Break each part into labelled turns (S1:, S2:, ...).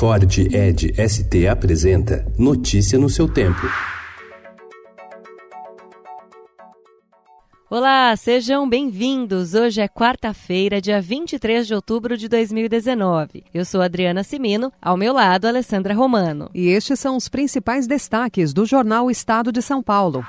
S1: Ford Ed ST apresenta Notícia no seu tempo.
S2: Olá, sejam bem-vindos. Hoje é quarta-feira, dia 23 de outubro de 2019. Eu sou Adriana Simino, ao meu lado, Alessandra Romano.
S3: E estes são os principais destaques do jornal Estado de São Paulo.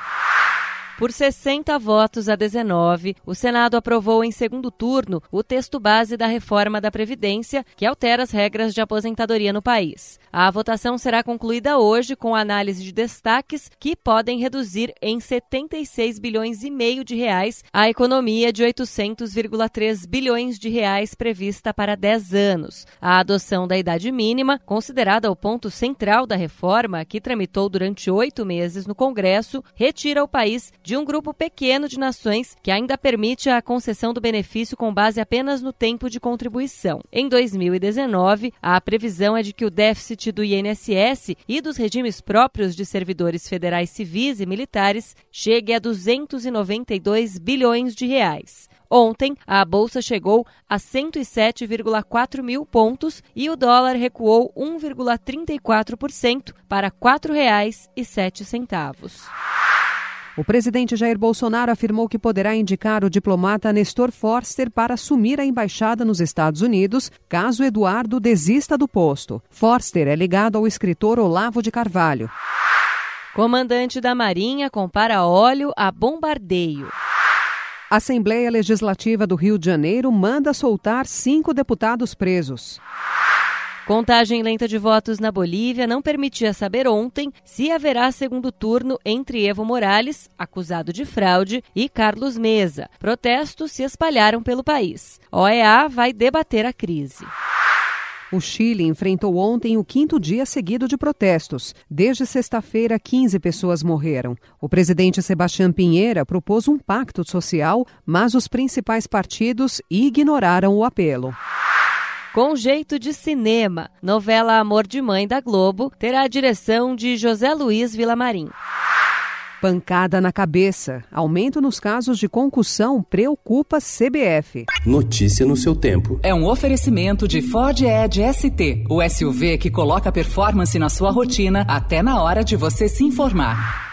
S2: Por 60 votos a 19, o Senado aprovou em segundo turno o texto base da reforma da Previdência, que altera as regras de aposentadoria no país. A votação será concluída hoje com análise de destaques que podem reduzir em 76 bilhões e meio de reais a economia de 800,3 bilhões de reais prevista para 10 anos. A adoção da idade mínima, considerada o ponto central da reforma, que tramitou durante oito meses no Congresso, retira o país de de um grupo pequeno de nações que ainda permite a concessão do benefício com base apenas no tempo de contribuição. Em 2019, a previsão é de que o déficit do INSS e dos regimes próprios de servidores federais civis e militares chegue a 292 bilhões de reais. Ontem, a bolsa chegou a 107,4 mil pontos e o dólar recuou 1,34% para R$ 4,07.
S3: O presidente Jair Bolsonaro afirmou que poderá indicar o diplomata Nestor Forster para assumir a embaixada nos Estados Unidos, caso Eduardo desista do posto. Forster é ligado ao escritor Olavo de Carvalho.
S2: Comandante da Marinha compara óleo a bombardeio.
S3: A Assembleia Legislativa do Rio de Janeiro manda soltar cinco deputados presos.
S2: Contagem lenta de votos na Bolívia não permitia saber ontem se haverá segundo turno entre Evo Morales, acusado de fraude, e Carlos Mesa. Protestos se espalharam pelo país. OEA vai debater a crise.
S3: O Chile enfrentou ontem o quinto dia seguido de protestos. Desde sexta-feira, 15 pessoas morreram. O presidente Sebastião Pinheira propôs um pacto social, mas os principais partidos ignoraram o apelo.
S2: Com jeito de cinema, novela Amor de Mãe da Globo terá a direção de José Luiz Vilamarim.
S3: Pancada na cabeça. Aumento nos casos de concussão preocupa CBF.
S1: Notícia no seu tempo.
S4: É um oferecimento de Ford Edge ST, o SUV que coloca performance na sua rotina até na hora de você se informar.